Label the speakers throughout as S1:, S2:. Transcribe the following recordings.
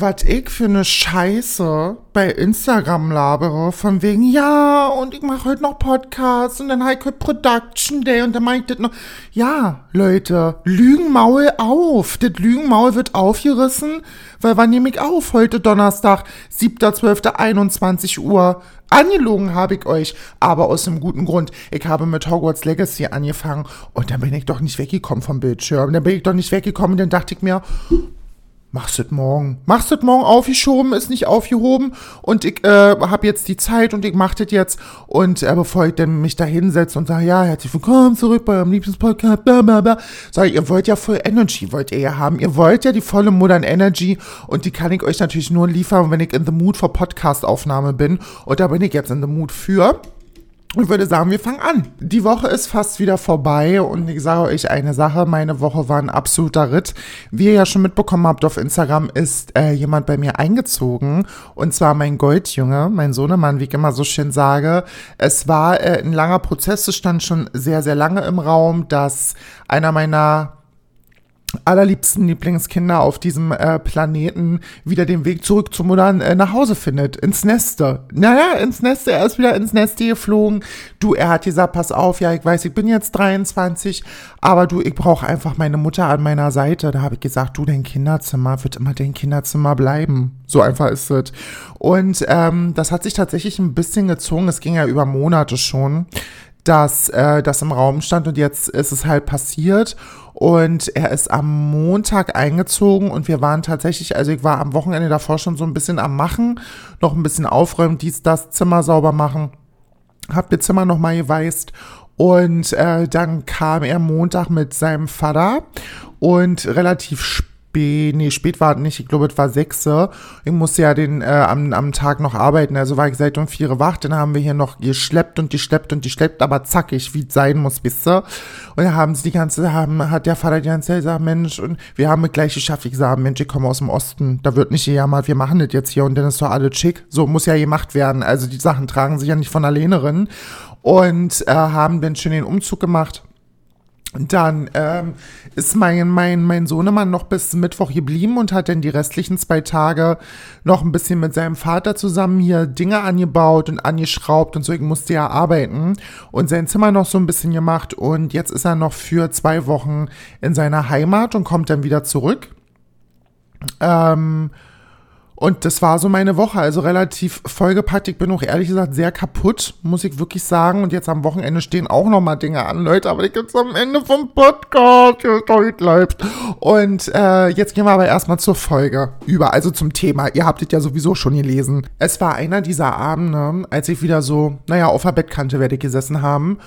S1: was ich für eine Scheiße bei Instagram labere, von wegen, ja, und ich mache heute noch Podcasts und dann habe ich heute Production Day und dann mache ich das noch. Ja, Leute, Lügenmaul auf. Das Lügenmaul wird aufgerissen, weil wann nehme ich auf? Heute Donnerstag, 7.12.21 Uhr. Angelogen habe ich euch, aber aus einem guten Grund. Ich habe mit Hogwarts Legacy angefangen und dann bin ich doch nicht weggekommen vom Bildschirm. Dann bin ich doch nicht weggekommen, dann dachte ich mir, Machst es morgen. Machst es morgen aufgeschoben, ist nicht aufgehoben. Und ich äh, habe jetzt die Zeit und ich mach das jetzt. Und äh, bevor ich dann mich da hinsetze und sage, ja, herzlich willkommen zurück bei eurem Lieblingspodcast, bla bla bla, sage ich, ihr wollt ja voll Energy, wollt ihr ja haben. Ihr wollt ja die volle Modern Energy und die kann ich euch natürlich nur liefern, wenn ich in the mood for Podcast-Aufnahme bin. Und da bin ich jetzt in the mood für und würde sagen, wir fangen an. Die Woche ist fast wieder vorbei und ich sage euch eine Sache, meine Woche war ein absoluter Ritt. Wie ihr ja schon mitbekommen habt auf Instagram, ist äh, jemand bei mir eingezogen und zwar mein Goldjunge, mein Sohnemann, wie ich immer so schön sage. Es war äh, ein langer Prozess, es stand schon sehr, sehr lange im Raum, dass einer meiner allerliebsten Lieblingskinder auf diesem äh, Planeten wieder den Weg zurück zu Muttern äh, nach Hause findet, ins Neste. Naja, ins Neste, er ist wieder ins Neste geflogen. Du, er hat gesagt, pass auf, ja, ich weiß, ich bin jetzt 23, aber du, ich brauche einfach meine Mutter an meiner Seite. Da habe ich gesagt, du, dein Kinderzimmer wird immer dein Kinderzimmer bleiben. So einfach ist es. Und ähm, das hat sich tatsächlich ein bisschen gezogen. Es ging ja über Monate schon dass äh, das im Raum stand und jetzt ist es halt passiert und er ist am Montag eingezogen und wir waren tatsächlich, also ich war am Wochenende davor schon so ein bisschen am Machen, noch ein bisschen aufräumen, dies, das, Zimmer sauber machen, hab mir Zimmer nochmal geweißt. Und äh, dann kam er Montag mit seinem Vater und relativ spät spät, nee, spät war nicht, ich glaube, es war sechse. Ich musste ja den, äh, am, am Tag noch arbeiten, also war ich seit um vier wach, dann haben wir hier noch geschleppt und geschleppt und geschleppt, aber zackig, wie es sein muss, wisst ihr. Und dann haben sie die ganze, haben, hat der Vater die ganze Zeit gesagt, Mensch, und wir haben es gleich geschafft. Ich gesagt, Mensch, ich komme aus dem Osten, da wird nicht gejammert, wir machen das jetzt hier und dann ist doch alles schick. So muss ja gemacht werden. Also die Sachen tragen sich ja nicht von alleine. Und äh, haben dann schön den Umzug gemacht dann ähm, ist mein, mein, mein Sohnemann noch bis Mittwoch geblieben und hat dann die restlichen zwei Tage noch ein bisschen mit seinem Vater zusammen hier Dinge angebaut und angeschraubt und so. Ich musste ja arbeiten und sein Zimmer noch so ein bisschen gemacht und jetzt ist er noch für zwei Wochen in seiner Heimat und kommt dann wieder zurück. Ähm, und das war so meine Woche, also relativ vollgepackt. Ich bin auch ehrlich gesagt sehr kaputt, muss ich wirklich sagen. Und jetzt am Wochenende stehen auch noch mal Dinge an, Leute. Aber ich jetzt am Ende vom Podcast, heute läuft. Und äh, jetzt gehen wir aber erstmal zur Folge über, also zum Thema. Ihr habt es ja sowieso schon gelesen. Es war einer dieser Abende, als ich wieder so, naja, auf der Bettkante werde ich gesessen haben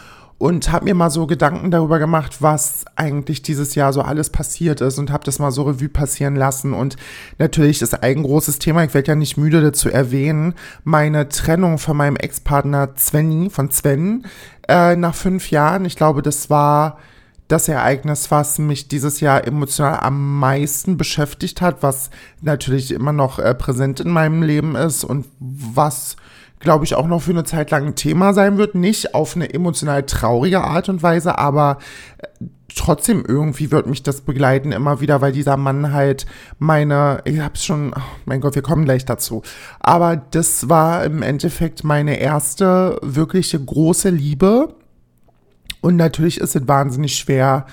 S1: und habe mir mal so Gedanken darüber gemacht, was eigentlich dieses Jahr so alles passiert ist und habe das mal so Revue passieren lassen. Und natürlich ist ein großes Thema, ich werde ja nicht müde dazu erwähnen, meine Trennung von meinem Ex-Partner Svenny, von Sven, äh, nach fünf Jahren. Ich glaube, das war das Ereignis, was mich dieses Jahr emotional am meisten beschäftigt hat, was natürlich immer noch äh, präsent in meinem Leben ist und was glaube ich, auch noch für eine Zeit lang ein Thema sein wird. Nicht auf eine emotional traurige Art und Weise, aber äh, trotzdem irgendwie wird mich das begleiten immer wieder, weil dieser Mann halt meine, ich hab's schon, oh mein Gott, wir kommen gleich dazu. Aber das war im Endeffekt meine erste wirkliche große Liebe. Und natürlich ist es wahnsinnig schwer,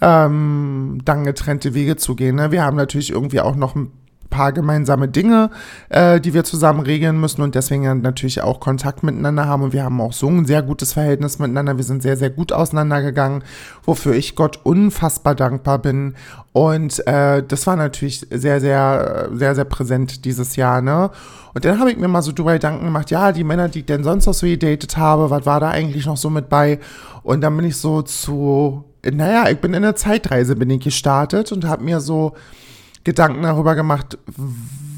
S1: ähm, dann getrennte Wege zu gehen. Ne? Wir haben natürlich irgendwie auch noch ein paar gemeinsame Dinge, äh, die wir zusammen regeln müssen und deswegen natürlich auch Kontakt miteinander haben. Und wir haben auch so ein sehr gutes Verhältnis miteinander. Wir sind sehr, sehr gut auseinandergegangen, wofür ich Gott unfassbar dankbar bin. Und äh, das war natürlich sehr, sehr, sehr, sehr präsent dieses Jahr, ne? Und dann habe ich mir mal so drüber Gedanken gemacht, ja, die Männer, die ich denn sonst noch so gedatet habe, was war da eigentlich noch so mit bei? Und dann bin ich so zu, naja, ich bin in eine Zeitreise, bin ich gestartet und habe mir so Gedanken darüber gemacht,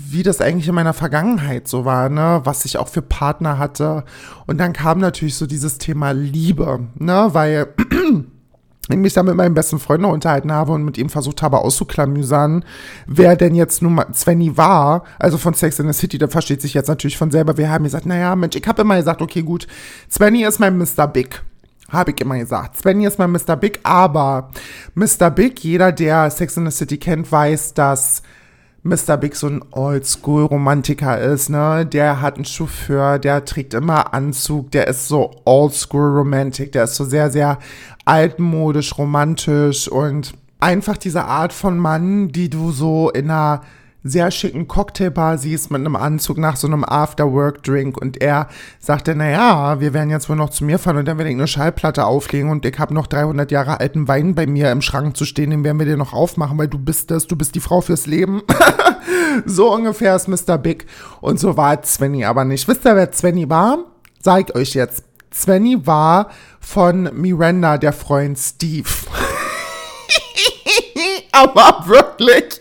S1: wie das eigentlich in meiner Vergangenheit so war, ne, was ich auch für Partner hatte. Und dann kam natürlich so dieses Thema Liebe, ne, weil ich mich da mit meinem besten Freund noch unterhalten habe und mit ihm versucht habe auszuklamüsern, wer denn jetzt nun mal Svenny war, also von Sex in the City, der versteht sich jetzt natürlich von selber. Wir haben gesagt, naja, Mensch, ich habe immer gesagt, okay, gut, Svenny ist mein Mr. Big. Habe ich immer gesagt. Svenny ist mein Mr. Big, aber Mr. Big, jeder, der Sex in the City kennt, weiß, dass Mr. Big so ein Oldschool-Romantiker ist, ne? Der hat einen Chauffeur, der trägt immer Anzug, der ist so Oldschool-Romantik, der ist so sehr, sehr altmodisch, romantisch und einfach diese Art von Mann, die du so in einer sehr schicken Cocktailbar siehst mit einem Anzug nach so einem After-Work-Drink und er sagte, naja, wir werden jetzt wohl noch zu mir fahren und dann werde ich eine Schallplatte auflegen und ich habe noch 300 Jahre alten Wein bei mir im Schrank zu stehen, den werden wir dir noch aufmachen, weil du bist das, du bist die Frau fürs Leben. so ungefähr ist Mr. Big und so war Svenny aber nicht. Wisst ihr, wer Svenny war? Ich euch jetzt. Svenny war von Miranda, der Freund Steve. aber wirklich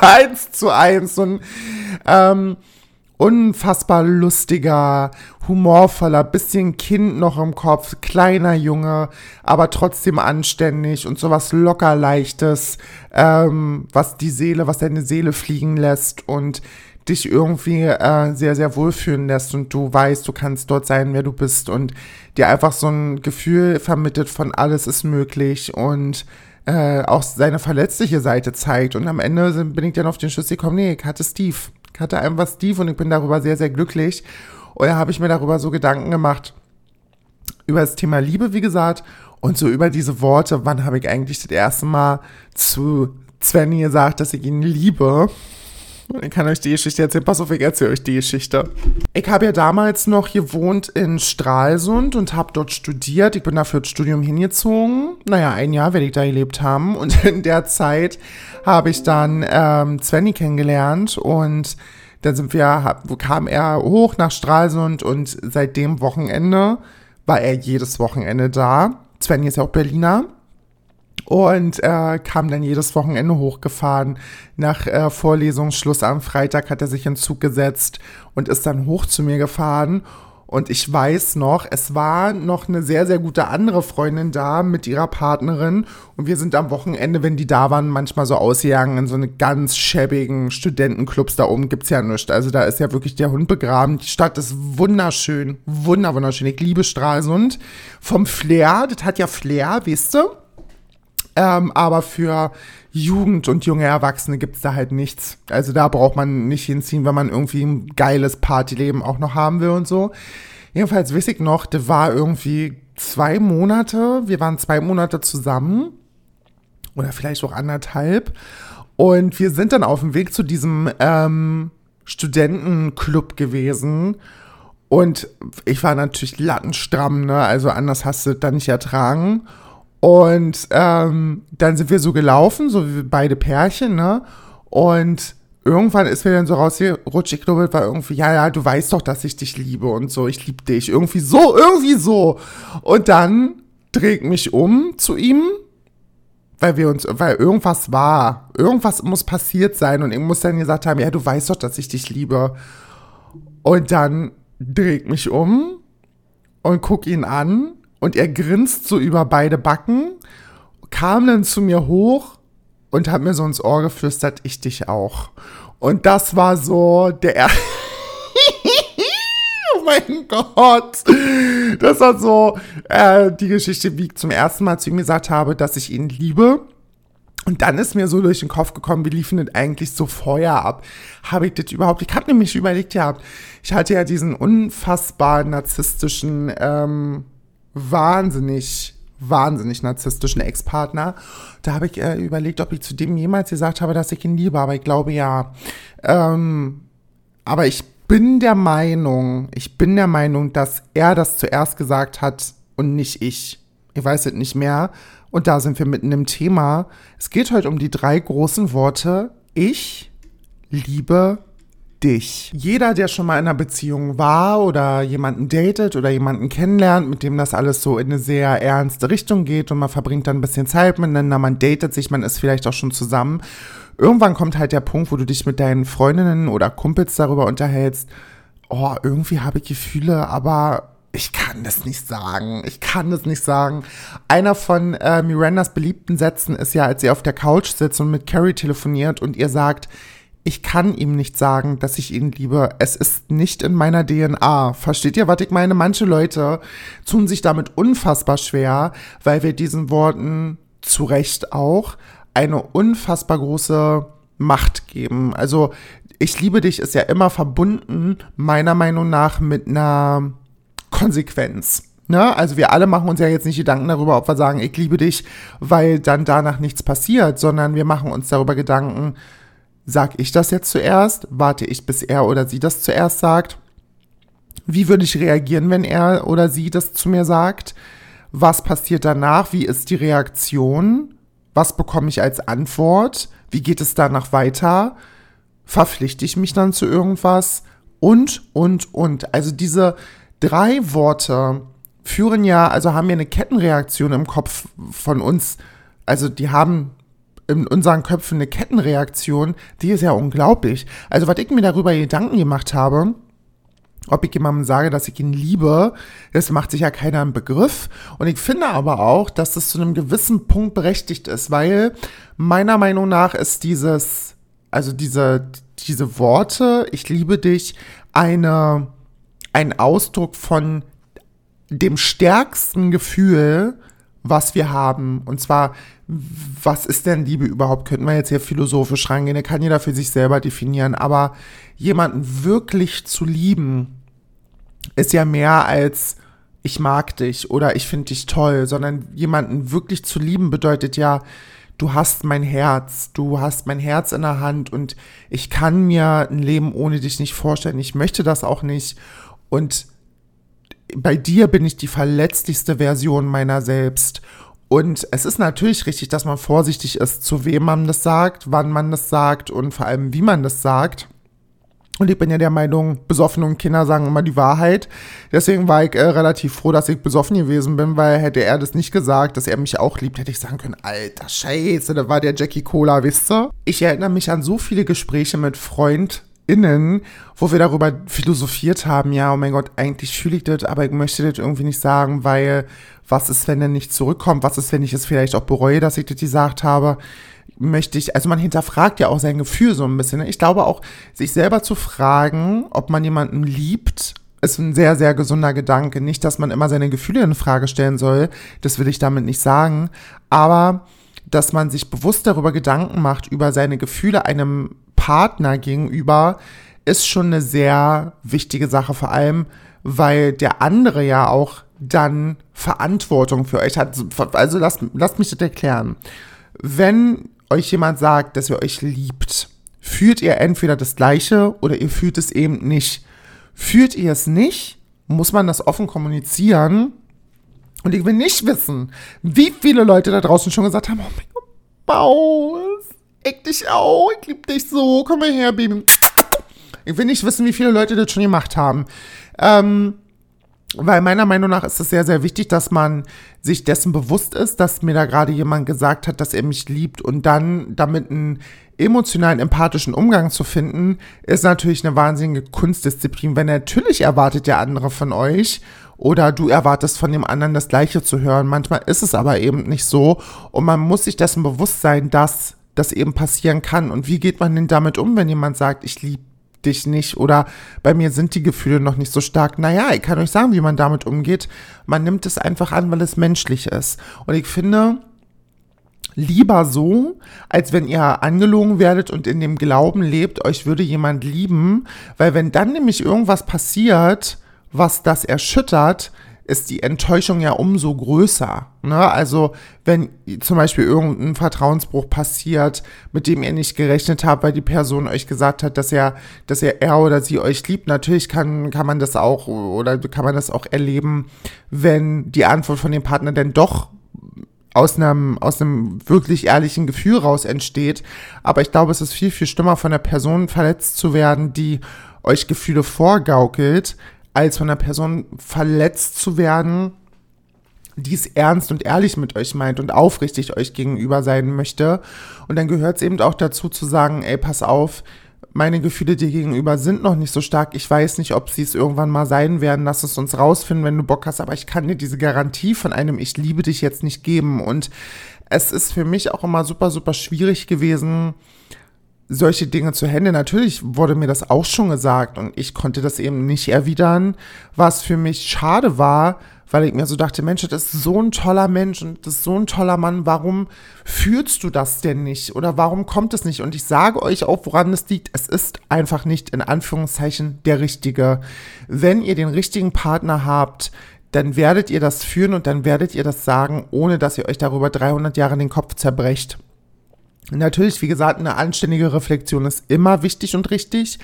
S1: eins zu eins. Ein ähm, unfassbar lustiger, humorvoller, bisschen Kind noch im Kopf, kleiner Junge, aber trotzdem anständig und sowas locker leichtes, ähm, was die Seele, was deine Seele fliegen lässt und dich irgendwie äh, sehr, sehr wohlfühlen lässt und du weißt, du kannst dort sein, wer du bist und dir einfach so ein Gefühl vermittelt von alles ist möglich und äh, auch seine verletzliche Seite zeigt. Und am Ende bin ich dann auf den Schluss gekommen, nee, ich hatte Steve. Ich hatte einfach Steve und ich bin darüber sehr, sehr glücklich. Und da habe ich mir darüber so Gedanken gemacht, über das Thema Liebe, wie gesagt, und so über diese Worte, wann habe ich eigentlich das erste Mal zu Svenny gesagt, dass ich ihn liebe. Ich kann euch die Geschichte erzählen. Pass auf, ich erzähle euch die Geschichte. Ich habe ja damals noch gewohnt in Stralsund und habe dort studiert. Ich bin dafür das Studium hingezogen. Naja, ein Jahr werde ich da gelebt haben. Und in der Zeit habe ich dann ähm, Svenny kennengelernt und dann sind wir, kam er hoch nach Stralsund und seit dem Wochenende war er jedes Wochenende da. Svenny ist ja auch Berliner und äh, kam dann jedes Wochenende hochgefahren. Nach äh, Vorlesungsschluss am Freitag hat er sich in Zug gesetzt und ist dann hoch zu mir gefahren. Und ich weiß noch, es war noch eine sehr, sehr gute andere Freundin da mit ihrer Partnerin. Und wir sind am Wochenende, wenn die da waren, manchmal so ausgegangen in so eine ganz schäbigen Studentenclubs. Da oben gibt's ja nichts. Also da ist ja wirklich der Hund begraben. Die Stadt ist wunderschön. Wunder, wunderschön. Ich liebe Stralsund. Vom Flair, das hat ja Flair, weißt du? Ähm, aber für Jugend und junge Erwachsene gibt's da halt nichts. Also da braucht man nicht hinziehen, wenn man irgendwie ein geiles Partyleben auch noch haben will und so. Jedenfalls weiß ich noch, das war irgendwie zwei Monate. Wir waren zwei Monate zusammen. Oder vielleicht auch anderthalb. Und wir sind dann auf dem Weg zu diesem ähm, Studentenclub gewesen. Und ich war natürlich lattenstramm, ne? Also anders hast du das nicht ertragen. Und ähm, dann sind wir so gelaufen, so wie beide Pärchen, ne? Und irgendwann ist mir dann so rausgerutscht, ich glaube, war irgendwie, ja, ja, du weißt doch, dass ich dich liebe und so, ich liebe dich. Irgendwie so, irgendwie so. Und dann drehe ich mich um zu ihm, weil wir uns, weil irgendwas war. Irgendwas muss passiert sein und ich muss dann gesagt haben, ja, du weißt doch, dass ich dich liebe. Und dann drehe ich mich um und guck ihn an und er grinst so über beide Backen, kam dann zu mir hoch und hat mir so ins Ohr geflüstert, ich dich auch. Und das war so der oh mein Gott. Das war so äh, die Geschichte, wie ich zum ersten Mal zu ihm gesagt habe, dass ich ihn liebe. Und dann ist mir so durch den Kopf gekommen, wie liefen denn eigentlich so Feuer ab? Habe ich das überhaupt? Ich habe nämlich überlegt gehabt, ich hatte ja diesen unfassbar narzisstischen ähm, wahnsinnig, wahnsinnig narzisstischen Ex-Partner. Da habe ich äh, überlegt, ob ich zu dem jemals gesagt habe, dass ich ihn liebe, aber ich glaube ja. Ähm, aber ich bin der Meinung, ich bin der Meinung, dass er das zuerst gesagt hat und nicht ich. Ich weiß es nicht mehr. Und da sind wir mitten im Thema. Es geht heute um die drei großen Worte. Ich liebe dich. Jeder, der schon mal in einer Beziehung war oder jemanden datet oder jemanden kennenlernt, mit dem das alles so in eine sehr ernste Richtung geht und man verbringt dann ein bisschen Zeit miteinander, man datet sich, man ist vielleicht auch schon zusammen. Irgendwann kommt halt der Punkt, wo du dich mit deinen Freundinnen oder Kumpels darüber unterhältst, oh, irgendwie habe ich Gefühle, aber ich kann das nicht sagen. Ich kann das nicht sagen. Einer von äh, Mirandas beliebten Sätzen ist ja, als sie auf der Couch sitzt und mit Carrie telefoniert und ihr sagt, ich kann ihm nicht sagen, dass ich ihn liebe. Es ist nicht in meiner DNA. Versteht ihr, was ich meine? Manche Leute tun sich damit unfassbar schwer, weil wir diesen Worten zu Recht auch eine unfassbar große Macht geben. Also ich liebe dich ist ja immer verbunden, meiner Meinung nach, mit einer Konsequenz. Ne? Also wir alle machen uns ja jetzt nicht Gedanken darüber, ob wir sagen, ich liebe dich, weil dann danach nichts passiert, sondern wir machen uns darüber Gedanken, sag ich das jetzt zuerst? Warte ich, bis er oder sie das zuerst sagt? Wie würde ich reagieren, wenn er oder sie das zu mir sagt? Was passiert danach? Wie ist die Reaktion? Was bekomme ich als Antwort? Wie geht es danach weiter? Verpflichte ich mich dann zu irgendwas? Und, und, und. Also diese drei Worte führen ja, also haben wir eine Kettenreaktion im Kopf von uns. Also die haben in unseren Köpfen eine Kettenreaktion, die ist ja unglaublich. Also was ich mir darüber Gedanken gemacht habe, ob ich jemandem sage, dass ich ihn liebe, das macht sich ja keiner im Begriff. Und ich finde aber auch, dass das zu einem gewissen Punkt berechtigt ist, weil meiner Meinung nach ist dieses, also diese, diese Worte, ich liebe dich, eine, ein Ausdruck von dem stärksten Gefühl, was wir haben. Und zwar, was ist denn Liebe überhaupt? Könnten wir jetzt hier philosophisch rangehen. Da kann jeder für sich selber definieren. Aber jemanden wirklich zu lieben, ist ja mehr als ich mag dich oder ich finde dich toll, sondern jemanden wirklich zu lieben bedeutet ja, du hast mein Herz, du hast mein Herz in der Hand und ich kann mir ein Leben ohne dich nicht vorstellen. Ich möchte das auch nicht. Und bei dir bin ich die verletzlichste Version meiner selbst. Und es ist natürlich richtig, dass man vorsichtig ist, zu wem man das sagt, wann man das sagt und vor allem, wie man das sagt. Und ich bin ja der Meinung, besoffene und Kinder sagen immer die Wahrheit. Deswegen war ich äh, relativ froh, dass ich besoffen gewesen bin, weil hätte er das nicht gesagt, dass er mich auch liebt, hätte ich sagen können, alter Scheiße, da war der Jackie Cola, wisst ihr? Ich erinnere mich an so viele Gespräche mit Freund innen, wo wir darüber philosophiert haben, ja, oh mein Gott, eigentlich fühle ich das, aber ich möchte das irgendwie nicht sagen, weil was ist, wenn er nicht zurückkommt? Was ist, wenn ich es vielleicht auch bereue, dass ich das gesagt habe? Möchte ich, also man hinterfragt ja auch sein Gefühl so ein bisschen. Ne? Ich glaube auch, sich selber zu fragen, ob man jemanden liebt, ist ein sehr, sehr gesunder Gedanke. Nicht, dass man immer seine Gefühle in Frage stellen soll, das will ich damit nicht sagen, aber dass man sich bewusst darüber Gedanken macht, über seine Gefühle einem Partner gegenüber ist schon eine sehr wichtige Sache, vor allem, weil der andere ja auch dann Verantwortung für euch hat. Also lasst, lasst mich das erklären. Wenn euch jemand sagt, dass ihr euch liebt, fühlt ihr entweder das Gleiche oder ihr fühlt es eben nicht. Fühlt ihr es nicht, muss man das offen kommunizieren. Und ich will nicht wissen, wie viele Leute da draußen schon gesagt haben, oh mein Gott, Baus, ich dich auch, ich liebe dich so, komm mal her, Baby. Ich will nicht wissen, wie viele Leute das schon gemacht haben. Ähm, weil meiner Meinung nach ist es sehr, sehr wichtig, dass man sich dessen bewusst ist, dass mir da gerade jemand gesagt hat, dass er mich liebt und dann damit einen emotionalen, empathischen Umgang zu finden, ist natürlich eine wahnsinnige Kunstdisziplin, weil natürlich erwartet der andere von euch oder du erwartest von dem anderen das Gleiche zu hören. Manchmal ist es aber eben nicht so und man muss sich dessen bewusst sein, dass das eben passieren kann. Und wie geht man denn damit um, wenn jemand sagt, ich liebe dich nicht oder bei mir sind die Gefühle noch nicht so stark. Naja, ich kann euch sagen, wie man damit umgeht. Man nimmt es einfach an, weil es menschlich ist. Und ich finde, lieber so, als wenn ihr angelogen werdet und in dem Glauben lebt, euch würde jemand lieben, weil wenn dann nämlich irgendwas passiert, was das erschüttert, ist die Enttäuschung ja umso größer. Ne? Also wenn zum Beispiel irgendein Vertrauensbruch passiert, mit dem ihr nicht gerechnet habt, weil die Person euch gesagt hat, dass er, dass er, er oder sie euch liebt, natürlich kann, kann man das auch oder kann man das auch erleben, wenn die Antwort von dem Partner denn doch aus einem, aus einem wirklich ehrlichen Gefühl raus entsteht. Aber ich glaube, es ist viel, viel schlimmer, von der Person verletzt zu werden, die euch Gefühle vorgaukelt, als von einer Person verletzt zu werden, die es ernst und ehrlich mit euch meint und aufrichtig euch gegenüber sein möchte. Und dann gehört es eben auch dazu zu sagen, ey, pass auf, meine Gefühle dir gegenüber sind noch nicht so stark. Ich weiß nicht, ob sie es irgendwann mal sein werden. Lass es uns rausfinden, wenn du Bock hast. Aber ich kann dir diese Garantie von einem Ich liebe dich jetzt nicht geben. Und es ist für mich auch immer super, super schwierig gewesen, solche Dinge zu handeln. Natürlich wurde mir das auch schon gesagt und ich konnte das eben nicht erwidern, was für mich schade war, weil ich mir so dachte, Mensch, das ist so ein toller Mensch und das ist so ein toller Mann, warum fühlst du das denn nicht oder warum kommt es nicht? Und ich sage euch auch, woran es liegt. Es ist einfach nicht in Anführungszeichen der richtige. Wenn ihr den richtigen Partner habt, dann werdet ihr das führen und dann werdet ihr das sagen, ohne dass ihr euch darüber 300 Jahre den Kopf zerbrecht. Natürlich, wie gesagt, eine anständige Reflexion ist immer wichtig und richtig.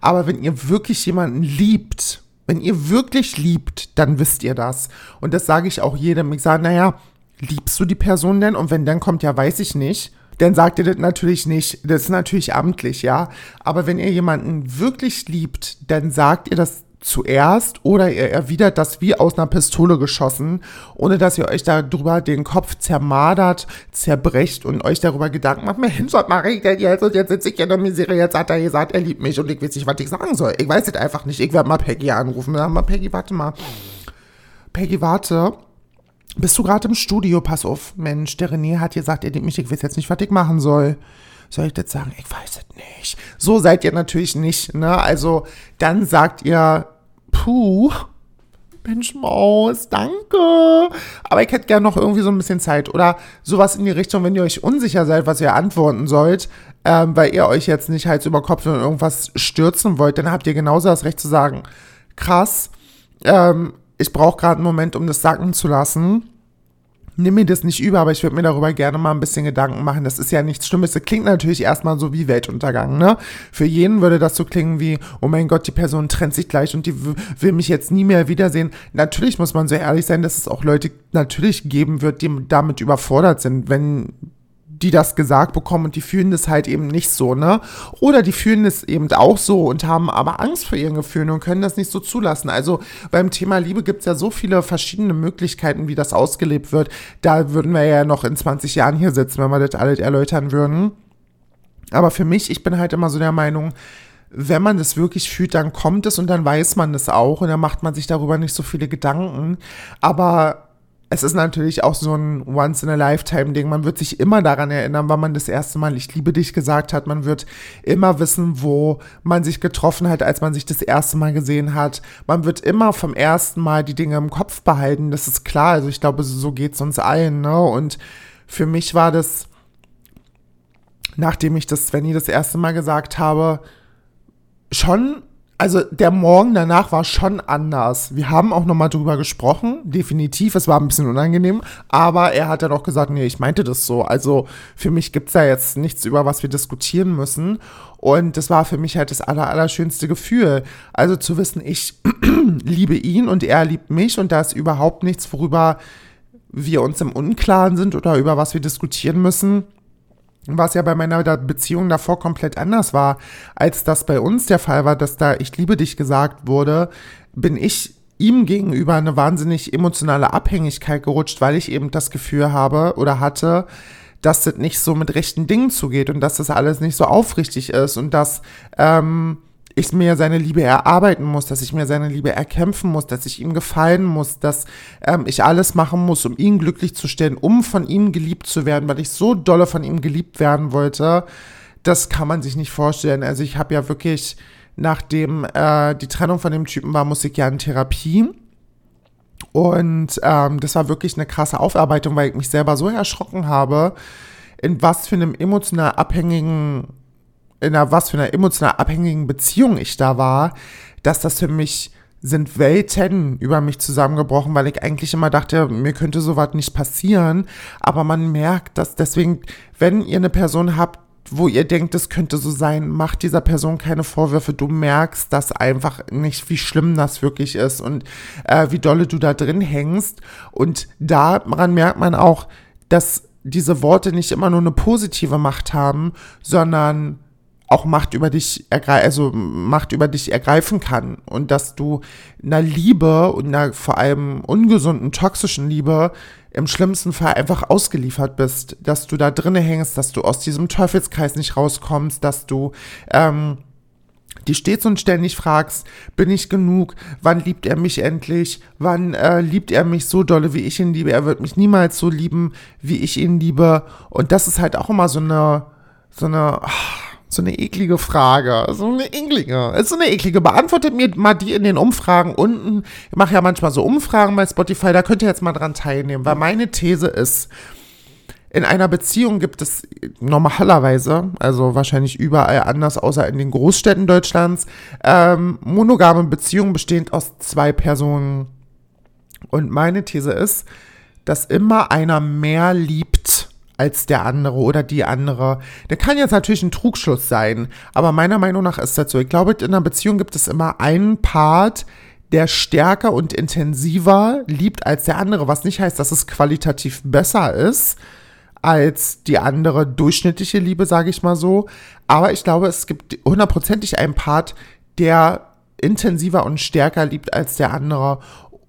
S1: Aber wenn ihr wirklich jemanden liebt, wenn ihr wirklich liebt, dann wisst ihr das. Und das sage ich auch jedem. Ich sage, naja, liebst du die Person denn? Und wenn dann kommt, ja, weiß ich nicht, dann sagt ihr das natürlich nicht. Das ist natürlich amtlich, ja. Aber wenn ihr jemanden wirklich liebt, dann sagt ihr das zuerst oder ihr erwidert das wie aus einer Pistole geschossen, ohne dass ihr euch darüber den Kopf zermadert, zerbrecht und euch darüber Gedanken macht, Mensch, was mache ich denn jetzt? Und jetzt sitze ich in der Misere, jetzt hat er gesagt, er liebt mich und ich weiß nicht, was ich sagen soll. Ich weiß es einfach nicht. Ich werde mal Peggy anrufen. Dann mal Peggy, warte mal. Peggy, warte. Bist du gerade im Studio? Pass auf. Mensch, der René hat gesagt, er liebt mich. Ich weiß jetzt nicht, was ich machen soll soll ich das sagen? Ich weiß es nicht. So seid ihr natürlich nicht, ne? Also dann sagt ihr, puh, Mensch Maus, danke. Aber ich hätte gerne noch irgendwie so ein bisschen Zeit. Oder sowas in die Richtung, wenn ihr euch unsicher seid, was ihr antworten sollt, ähm, weil ihr euch jetzt nicht Hals über Kopf in irgendwas stürzen wollt, dann habt ihr genauso das Recht zu sagen, krass, ähm, ich brauche gerade einen Moment, um das sacken zu lassen nimm mir das nicht über, aber ich würde mir darüber gerne mal ein bisschen Gedanken machen. Das ist ja nichts Schlimmes. Das klingt natürlich erstmal so wie Weltuntergang, ne? Für jeden würde das so klingen wie, oh mein Gott, die Person trennt sich gleich und die will mich jetzt nie mehr wiedersehen. Natürlich muss man so ehrlich sein, dass es auch Leute natürlich geben wird, die damit überfordert sind, wenn die das gesagt bekommen und die fühlen das halt eben nicht so, ne? Oder die fühlen es eben auch so und haben aber Angst vor ihren Gefühlen und können das nicht so zulassen. Also beim Thema Liebe gibt es ja so viele verschiedene Möglichkeiten, wie das ausgelebt wird. Da würden wir ja noch in 20 Jahren hier sitzen, wenn wir das alles erläutern würden. Aber für mich, ich bin halt immer so der Meinung, wenn man das wirklich fühlt, dann kommt es und dann weiß man das auch und dann macht man sich darüber nicht so viele Gedanken. Aber es ist natürlich auch so ein Once-in-a-Lifetime-Ding. Man wird sich immer daran erinnern, wann man das erste Mal Ich liebe dich gesagt hat. Man wird immer wissen, wo man sich getroffen hat, als man sich das erste Mal gesehen hat. Man wird immer vom ersten Mal die Dinge im Kopf behalten. Das ist klar. Also ich glaube, so geht es uns allen. Ne? Und für mich war das, nachdem ich das Svenny das erste Mal gesagt habe, schon also der Morgen danach war schon anders. Wir haben auch nochmal drüber gesprochen, definitiv. Es war ein bisschen unangenehm, aber er hat dann auch gesagt, nee, ich meinte das so. Also für mich gibt es da jetzt nichts, über was wir diskutieren müssen. Und das war für mich halt das aller, allerschönste Gefühl. Also zu wissen, ich liebe ihn und er liebt mich und da ist überhaupt nichts, worüber wir uns im Unklaren sind oder über was wir diskutieren müssen was ja bei meiner Beziehung davor komplett anders war, als das bei uns der Fall war, dass da ich liebe dich gesagt wurde, bin ich ihm gegenüber eine wahnsinnig emotionale Abhängigkeit gerutscht, weil ich eben das Gefühl habe oder hatte, dass das nicht so mit rechten Dingen zugeht und dass das alles nicht so aufrichtig ist und dass ähm, ich mir seine Liebe erarbeiten muss, dass ich mir seine Liebe erkämpfen muss, dass ich ihm gefallen muss, dass ähm, ich alles machen muss, um ihn glücklich zu stellen, um von ihm geliebt zu werden, weil ich so dolle von ihm geliebt werden wollte. Das kann man sich nicht vorstellen. Also ich habe ja wirklich, nachdem äh, die Trennung von dem Typen war, musste ich ja in Therapie. Und ähm, das war wirklich eine krasse Aufarbeitung, weil ich mich selber so erschrocken habe, in was für einem emotional abhängigen in einer was für einer emotional abhängigen Beziehung ich da war, dass das für mich sind Welten über mich zusammengebrochen, weil ich eigentlich immer dachte, mir könnte sowas nicht passieren. Aber man merkt, dass deswegen, wenn ihr eine Person habt, wo ihr denkt, es könnte so sein, macht dieser Person keine Vorwürfe. Du merkst das einfach nicht, wie schlimm das wirklich ist und äh, wie dolle du da drin hängst. Und daran merkt man auch, dass diese Worte nicht immer nur eine positive Macht haben, sondern auch Macht über dich ergreifen, also Macht über dich ergreifen kann und dass du einer Liebe und einer vor allem ungesunden, toxischen Liebe im schlimmsten Fall einfach ausgeliefert bist, dass du da drinne hängst, dass du aus diesem Teufelskreis nicht rauskommst, dass du ähm, die stets und ständig fragst, bin ich genug? Wann liebt er mich endlich? Wann äh, liebt er mich so dolle, wie ich ihn liebe? Er wird mich niemals so lieben, wie ich ihn liebe. Und das ist halt auch immer so eine, so eine, ach, so eine eklige Frage. So eine eklige. Ist so eine eklige. Beantwortet mir mal die in den Umfragen unten. Ich mache ja manchmal so Umfragen bei Spotify. Da könnt ihr jetzt mal dran teilnehmen. Weil meine These ist, in einer Beziehung gibt es normalerweise, also wahrscheinlich überall anders, außer in den Großstädten Deutschlands, ähm, monogame Beziehungen bestehend aus zwei Personen. Und meine These ist, dass immer einer mehr liebt als der andere oder die andere. Der kann jetzt natürlich ein Trugschluss sein, aber meiner Meinung nach ist das so. Ich glaube, in einer Beziehung gibt es immer einen Part, der stärker und intensiver liebt als der andere, was nicht heißt, dass es qualitativ besser ist als die andere durchschnittliche Liebe, sage ich mal so. Aber ich glaube, es gibt hundertprozentig einen Part, der intensiver und stärker liebt als der andere.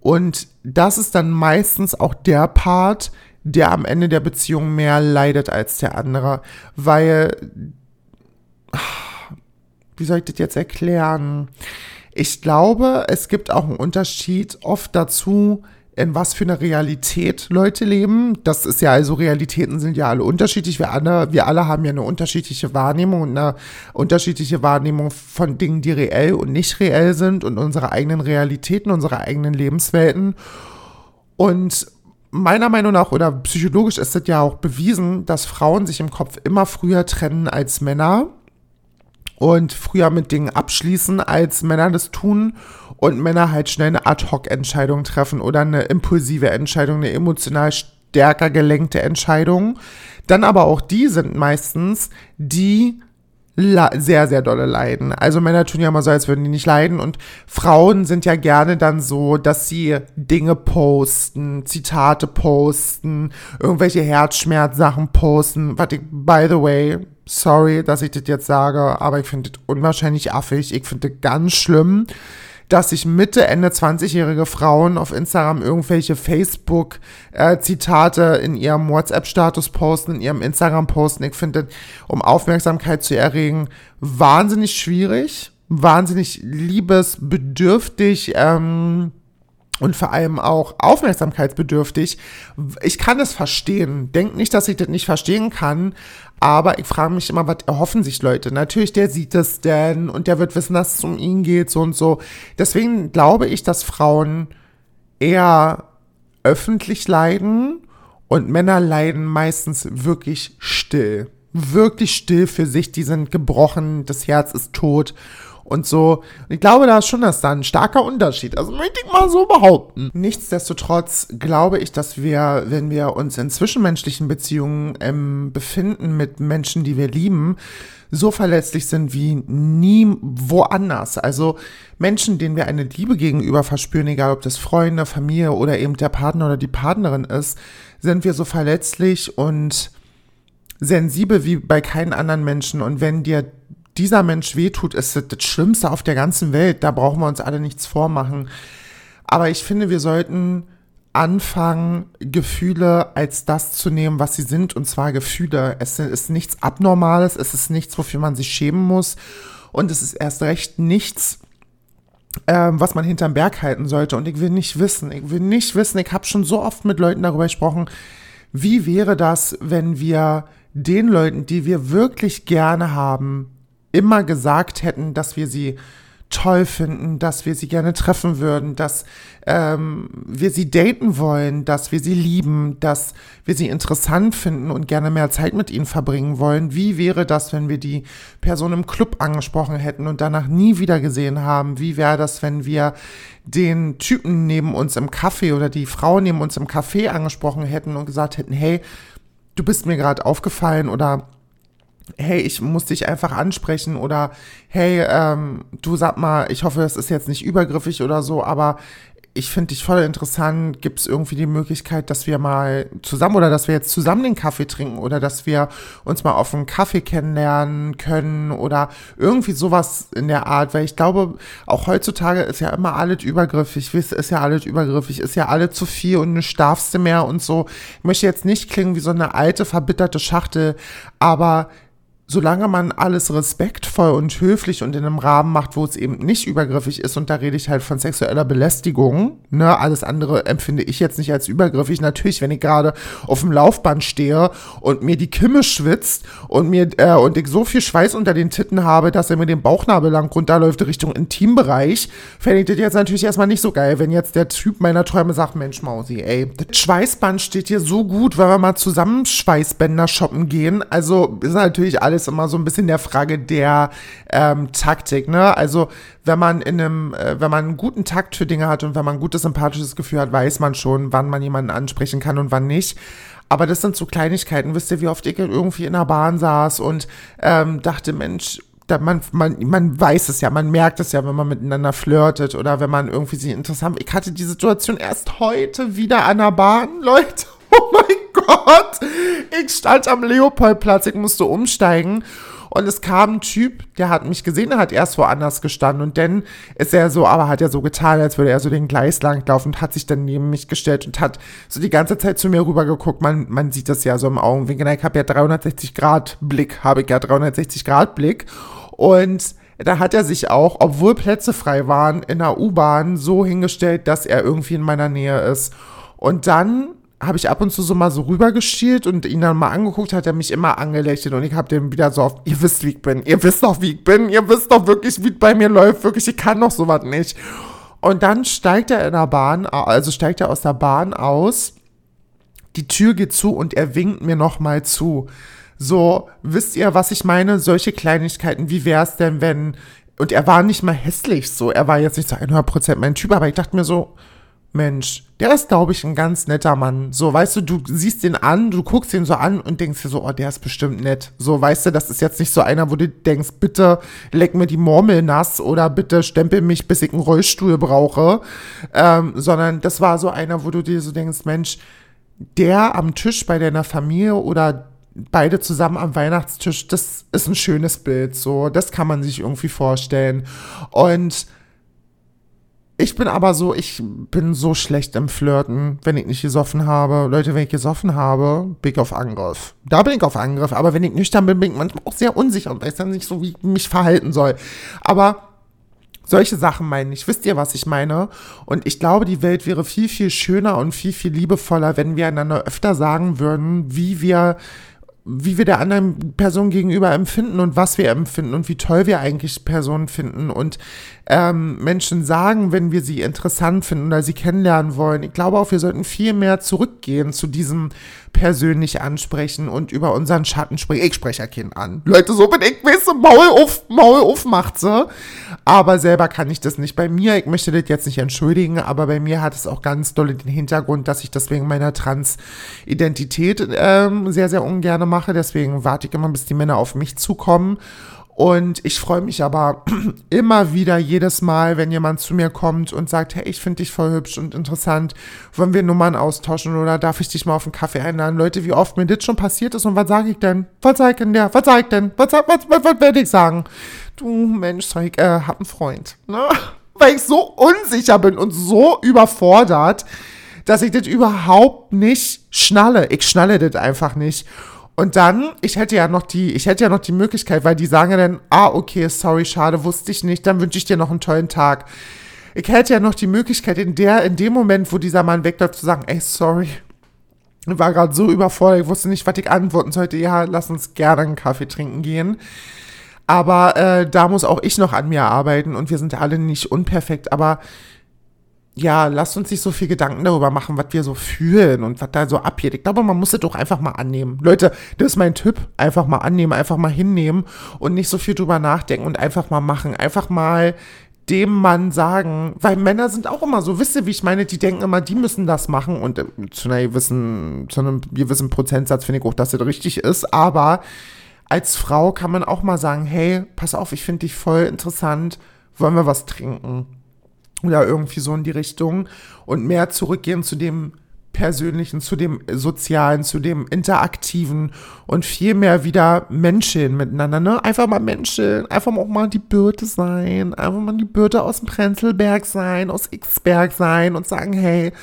S1: Und das ist dann meistens auch der Part, der am Ende der Beziehung mehr leidet als der andere. Weil, wie soll ich das jetzt erklären? Ich glaube, es gibt auch einen Unterschied oft dazu, in was für einer Realität Leute leben. Das ist ja also, Realitäten sind ja alle unterschiedlich. Wir alle, wir alle haben ja eine unterschiedliche Wahrnehmung und eine unterschiedliche Wahrnehmung von Dingen, die reell und nicht reell sind und unsere eigenen Realitäten, unsere eigenen Lebenswelten. Und meiner Meinung nach oder psychologisch ist es ja auch bewiesen, dass Frauen sich im Kopf immer früher trennen als Männer und früher mit Dingen abschließen, als Männer das tun und Männer halt schnell eine Ad-Hoc-Entscheidung treffen oder eine impulsive Entscheidung, eine emotional stärker gelenkte Entscheidung. Dann aber auch die sind meistens, die sehr, sehr dolle leiden. Also Männer tun ja immer so, als würden die nicht leiden und Frauen sind ja gerne dann so, dass sie Dinge posten, Zitate posten, irgendwelche Herzschmerzsachen posten. Ich, by the way, sorry, dass ich das jetzt sage, aber ich finde das unwahrscheinlich affig. Ich finde das ganz schlimm dass sich Mitte, Ende 20-jährige Frauen auf Instagram irgendwelche Facebook-Zitate in ihrem WhatsApp-Status posten, in ihrem Instagram posten. Ich finde, um Aufmerksamkeit zu erregen, wahnsinnig schwierig, wahnsinnig liebesbedürftig. Ähm, und vor allem auch aufmerksamkeitsbedürftig. Ich kann es verstehen. Denk nicht, dass ich das nicht verstehen kann, aber ich frage mich immer, was erhoffen sich Leute? Natürlich, der sieht es denn und der wird wissen, dass es um ihn geht, so und so. Deswegen glaube ich, dass Frauen eher öffentlich leiden und Männer leiden meistens wirklich still. Wirklich still für sich, die sind gebrochen, das Herz ist tot und so. Und ich glaube da schon, dass da ein starker Unterschied. Also möchte ich mal so behaupten. Nichtsdestotrotz glaube ich, dass wir, wenn wir uns in zwischenmenschlichen Beziehungen ähm, befinden mit Menschen, die wir lieben, so verletzlich sind wie nie woanders. Also Menschen, denen wir eine Liebe gegenüber verspüren, egal ob das Freunde, Familie oder eben der Partner oder die Partnerin ist, sind wir so verletzlich und sensibel wie bei keinen anderen Menschen. Und wenn dir dieser Mensch wehtut, ist das, Schlimmste auf der ganzen Welt. Da brauchen wir uns alle nichts vormachen. Aber ich finde, wir sollten anfangen, Gefühle als das zu nehmen, was sie sind, und zwar Gefühle. Es ist nichts Abnormales, es ist nichts, wofür man sich schämen muss, und es ist erst recht nichts, ähm, was man hinterm Berg halten sollte. Und ich will nicht wissen, ich will nicht wissen, ich habe schon so oft mit Leuten darüber gesprochen, wie wäre das, wenn wir den Leuten, die wir wirklich gerne haben, immer gesagt hätten, dass wir sie toll finden, dass wir sie gerne treffen würden, dass ähm, wir sie daten wollen, dass wir sie lieben, dass wir sie interessant finden und gerne mehr Zeit mit ihnen verbringen wollen. Wie wäre das, wenn wir die Person im Club angesprochen hätten und danach nie wieder gesehen haben? Wie wäre das, wenn wir den Typen neben uns im Café oder die Frau neben uns im Café angesprochen hätten und gesagt hätten, hey, du bist mir gerade aufgefallen oder hey, ich muss dich einfach ansprechen oder hey, ähm, du sag mal, ich hoffe, es ist jetzt nicht übergriffig oder so, aber ich finde dich voll interessant. Gibt es irgendwie die Möglichkeit, dass wir mal zusammen oder dass wir jetzt zusammen den Kaffee trinken oder dass wir uns mal auf einen Kaffee kennenlernen können oder irgendwie sowas in der Art, weil ich glaube, auch heutzutage ist ja immer alles übergriffig, wisst, ist ja alles übergriffig, ist ja alles zu viel und eine darfst du mehr und so. Ich möchte jetzt nicht klingen wie so eine alte, verbitterte Schachtel, aber solange man alles respektvoll und höflich und in einem Rahmen macht, wo es eben nicht übergriffig ist, und da rede ich halt von sexueller Belästigung, ne, alles andere empfinde ich jetzt nicht als übergriffig. Natürlich, wenn ich gerade auf dem Laufband stehe und mir die Kimme schwitzt und mir, äh, und ich so viel Schweiß unter den Titten habe, dass er mir den Bauchnabel lang runterläuft Richtung Intimbereich, fände ich das jetzt natürlich erstmal nicht so geil, wenn jetzt der Typ meiner Träume sagt, Mensch Mausi, ey, das Schweißband steht hier so gut, weil wir mal zusammen Schweißbänder shoppen gehen. Also ist natürlich alles alles immer so ein bisschen der Frage der ähm, Taktik, ne? Also wenn man in einem, äh, wenn man einen guten Takt für Dinge hat und wenn man ein gutes sympathisches Gefühl hat, weiß man schon, wann man jemanden ansprechen kann und wann nicht. Aber das sind so Kleinigkeiten. Wisst ihr, wie oft ich irgendwie in der Bahn saß und ähm, dachte, Mensch, da man, man, man weiß es ja, man merkt es ja, wenn man miteinander flirtet oder wenn man irgendwie sich interessant. Ich hatte die Situation erst heute wieder an der Bahn, Leute. Oh mein Gott! Ich stand am Leopoldplatz, ich musste umsteigen. Und es kam ein Typ, der hat mich gesehen, der hat erst woanders gestanden. Und dann ist er so, aber hat er so getan, als würde er so den Gleis lang laufen und hat sich dann neben mich gestellt und hat so die ganze Zeit zu mir rüber geguckt. Man, man sieht das ja so im Augenwinkel. Ich habe ja 360 Grad Blick, habe ich ja 360 Grad Blick. Und da hat er sich auch, obwohl Plätze frei waren, in der U-Bahn so hingestellt, dass er irgendwie in meiner Nähe ist. Und dann habe ich ab und zu so mal so rübergeschielt und ihn dann mal angeguckt, hat er mich immer angelächelt und ich habe den wieder so auf, ihr wisst, wie ich bin, ihr wisst doch, wie ich bin, ihr wisst doch wirklich, wie es bei mir läuft, wirklich, ich kann doch sowas nicht. Und dann steigt er in der Bahn, also steigt er aus der Bahn aus, die Tür geht zu und er winkt mir nochmal zu. So, wisst ihr, was ich meine? Solche Kleinigkeiten, wie wäre es denn, wenn, und er war nicht mal hässlich so, er war jetzt nicht so 100% mein Typ, aber ich dachte mir so, Mensch, der ist, glaube ich, ein ganz netter Mann. So, weißt du, du siehst den an, du guckst ihn so an und denkst dir so, oh, der ist bestimmt nett. So, weißt du, das ist jetzt nicht so einer, wo du denkst, bitte leck mir die Murmel nass oder bitte stempel mich, bis ich einen Rollstuhl brauche. Ähm, sondern das war so einer, wo du dir so denkst, Mensch, der am Tisch bei deiner Familie oder beide zusammen am Weihnachtstisch, das ist ein schönes Bild. So, das kann man sich irgendwie vorstellen. Und ich bin aber so, ich bin so schlecht im Flirten, wenn ich nicht gesoffen habe. Leute, wenn ich gesoffen habe, bin ich auf Angriff. Da bin ich auf Angriff. Aber wenn ich nüchtern bin, bin ich manchmal auch sehr unsicher und weiß dann nicht so, wie ich mich verhalten soll. Aber solche Sachen meine ich. Wisst ihr, was ich meine? Und ich glaube, die Welt wäre viel, viel schöner und viel, viel liebevoller, wenn wir einander öfter sagen würden, wie wir wie wir der anderen Person gegenüber empfinden und was wir empfinden und wie toll wir eigentlich Personen finden und ähm, Menschen sagen, wenn wir sie interessant finden oder sie kennenlernen wollen. Ich glaube auch, wir sollten viel mehr zurückgehen zu diesem persönlich ansprechen und über unseren Schatten sprechen. Ich spreche ja Kind an. Leute, so bin ich, weißt du, Maul auf, Maul auf macht sie. Aber selber kann ich das nicht. Bei mir, ich möchte das jetzt nicht entschuldigen, aber bei mir hat es auch ganz doll den Hintergrund, dass ich das wegen meiner Transidentität ähm, sehr, sehr ungern mache. Deswegen warte ich immer, bis die Männer auf mich zukommen. Und ich freue mich aber immer wieder jedes Mal, wenn jemand zu mir kommt und sagt, hey, ich finde dich voll hübsch und interessant, wollen wir Nummern austauschen oder darf ich dich mal auf einen Kaffee einladen? Leute, wie oft mir das schon passiert ist und was sage ich denn? Was sag ich denn der? Was sag ich denn? Was, was, was, was werde ich sagen? Du Mensch, sag ich, äh, hab einen Freund. Ne? Weil ich so unsicher bin und so überfordert, dass ich das überhaupt nicht schnalle. Ich schnalle das einfach nicht. Und dann, ich hätte ja noch die, ich hätte ja noch die Möglichkeit, weil die sagen ja dann, ah, okay, sorry, schade, wusste ich nicht, dann wünsche ich dir noch einen tollen Tag. Ich hätte ja noch die Möglichkeit, in der, in dem Moment, wo dieser Mann wegläuft, zu sagen, ey, sorry. Ich war gerade so überfordert, ich wusste nicht, was ich antworten sollte. Ja, lass uns gerne einen Kaffee trinken gehen. Aber äh, da muss auch ich noch an mir arbeiten und wir sind alle nicht unperfekt, aber ja, lasst uns nicht so viel Gedanken darüber machen, was wir so fühlen und was da so abgeht. Ich glaube, man muss es doch einfach mal annehmen. Leute, das ist mein Tipp. Einfach mal annehmen, einfach mal hinnehmen und nicht so viel drüber nachdenken und einfach mal machen. Einfach mal dem Mann sagen, weil Männer sind auch immer so, wisst ihr, wie ich meine, die denken immer, die müssen das machen und äh, zu, einer gewissen, zu einem gewissen Prozentsatz finde ich auch, dass das richtig ist, aber als Frau kann man auch mal sagen, hey, pass auf, ich finde dich voll interessant, wollen wir was trinken? Oder irgendwie so in die Richtung und mehr zurückgehen zu dem Persönlichen, zu dem Sozialen, zu dem Interaktiven und viel mehr wieder Menschen miteinander, ne? Einfach mal Menschen, einfach auch mal die Birte sein, einfach mal die Birte aus dem Prenzlberg sein, aus Xberg sein und sagen, hey,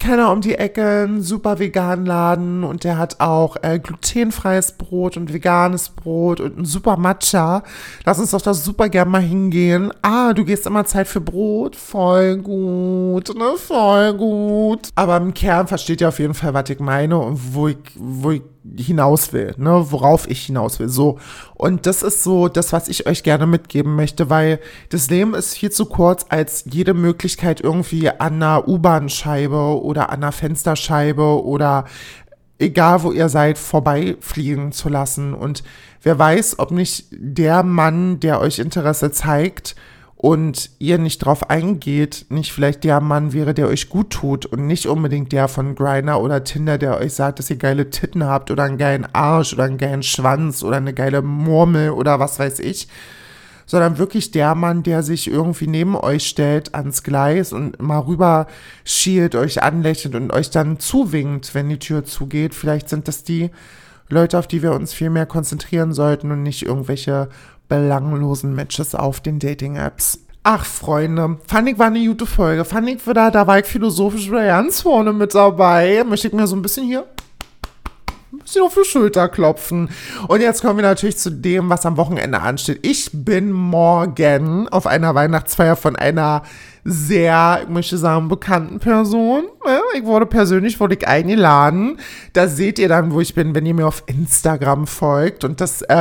S1: keiner um die Ecke, ein super veganen Laden und der hat auch äh, glutenfreies Brot und veganes Brot und ein super Matcha. Lass uns doch da super gern mal hingehen. Ah, du gehst immer Zeit für Brot? Voll gut, ne? Voll gut. Aber im Kern versteht ihr auf jeden Fall, was ich meine und wo ich, wo ich hinaus will, ne, worauf ich hinaus will. So. Und das ist so das, was ich euch gerne mitgeben möchte, weil das Leben ist viel zu kurz, als jede Möglichkeit irgendwie an einer U-Bahn-Scheibe oder an einer Fensterscheibe oder egal wo ihr seid, vorbeifliegen zu lassen. Und wer weiß, ob nicht der Mann, der euch Interesse zeigt, und ihr nicht drauf eingeht, nicht vielleicht der Mann wäre, der euch gut tut und nicht unbedingt der von Griner oder Tinder, der euch sagt, dass ihr geile Titten habt oder einen geilen Arsch oder einen geilen Schwanz oder eine geile Murmel oder was weiß ich, sondern wirklich der Mann, der sich irgendwie neben euch stellt ans Gleis und mal rüber schielt, euch anlächelt und euch dann zuwinkt, wenn die Tür zugeht. Vielleicht sind das die Leute, auf die wir uns viel mehr konzentrieren sollten und nicht irgendwelche belanglosen Matches auf den Dating-Apps. Ach, Freunde, fand ich war eine gute Folge. Fand ich wieder, da war ich philosophisch ganz vorne mit dabei. Möchte ich mir so ein bisschen hier bisschen auf die Schulter klopfen. Und jetzt kommen wir natürlich zu dem, was am Wochenende ansteht. Ich bin morgen auf einer Weihnachtsfeier von einer sehr, ich möchte sagen, bekannten Person. Ich wurde persönlich wurde ich eingeladen. Da seht ihr dann, wo ich bin, wenn ihr mir auf Instagram folgt. Und das äh,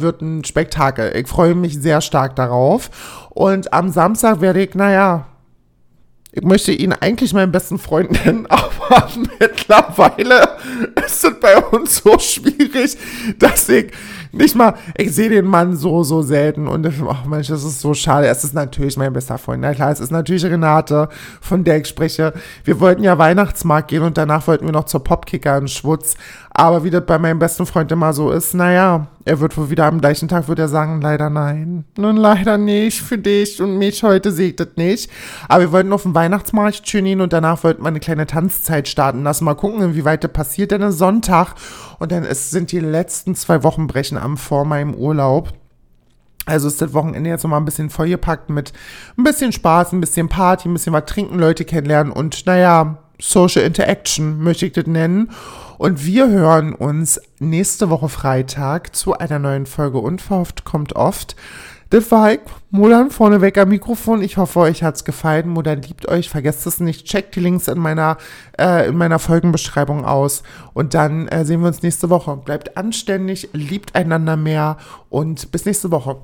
S1: wird ein Spektakel. Ich freue mich sehr stark darauf. Und am Samstag werde ich, naja, ich möchte ihn eigentlich meinen besten Freund nennen, aber mittlerweile ist es bei uns so schwierig, dass ich nicht mal, ich sehe den Mann so, so selten und ach Mensch, das ist so schade. Es ist natürlich mein bester Freund. Na klar, es ist natürlich Renate, von der ich spreche. Wir wollten ja Weihnachtsmarkt gehen und danach wollten wir noch zur Popkicker in Schwutz. Aber wie das bei meinem besten Freund immer so ist, naja, er wird wohl wieder am gleichen Tag, wird er sagen, leider nein. Nun, leider nicht für dich und mich heute das nicht. Aber wir wollten auf den Weihnachtsmarkt schön und danach wollten wir eine kleine Tanzzeit starten lassen. Mal gucken, inwieweit das passiert, denn es Sonntag und dann ist, sind die letzten zwei Wochen brechen am vor meinem Urlaub. Also ist das Wochenende jetzt nochmal ein bisschen vollgepackt mit ein bisschen Spaß, ein bisschen Party, ein bisschen was trinken, Leute kennenlernen und naja, Social Interaction möchte ich das nennen. Und wir hören uns nächste Woche Freitag zu einer neuen Folge Unverhofft kommt oft. Das war ich, Modern vorneweg am Mikrofon. Ich hoffe, euch hat's gefallen. Modern liebt euch. Vergesst es nicht. Checkt die Links in meiner, äh, in meiner Folgenbeschreibung aus. Und dann äh, sehen wir uns nächste Woche. Bleibt anständig, liebt einander mehr und bis nächste Woche.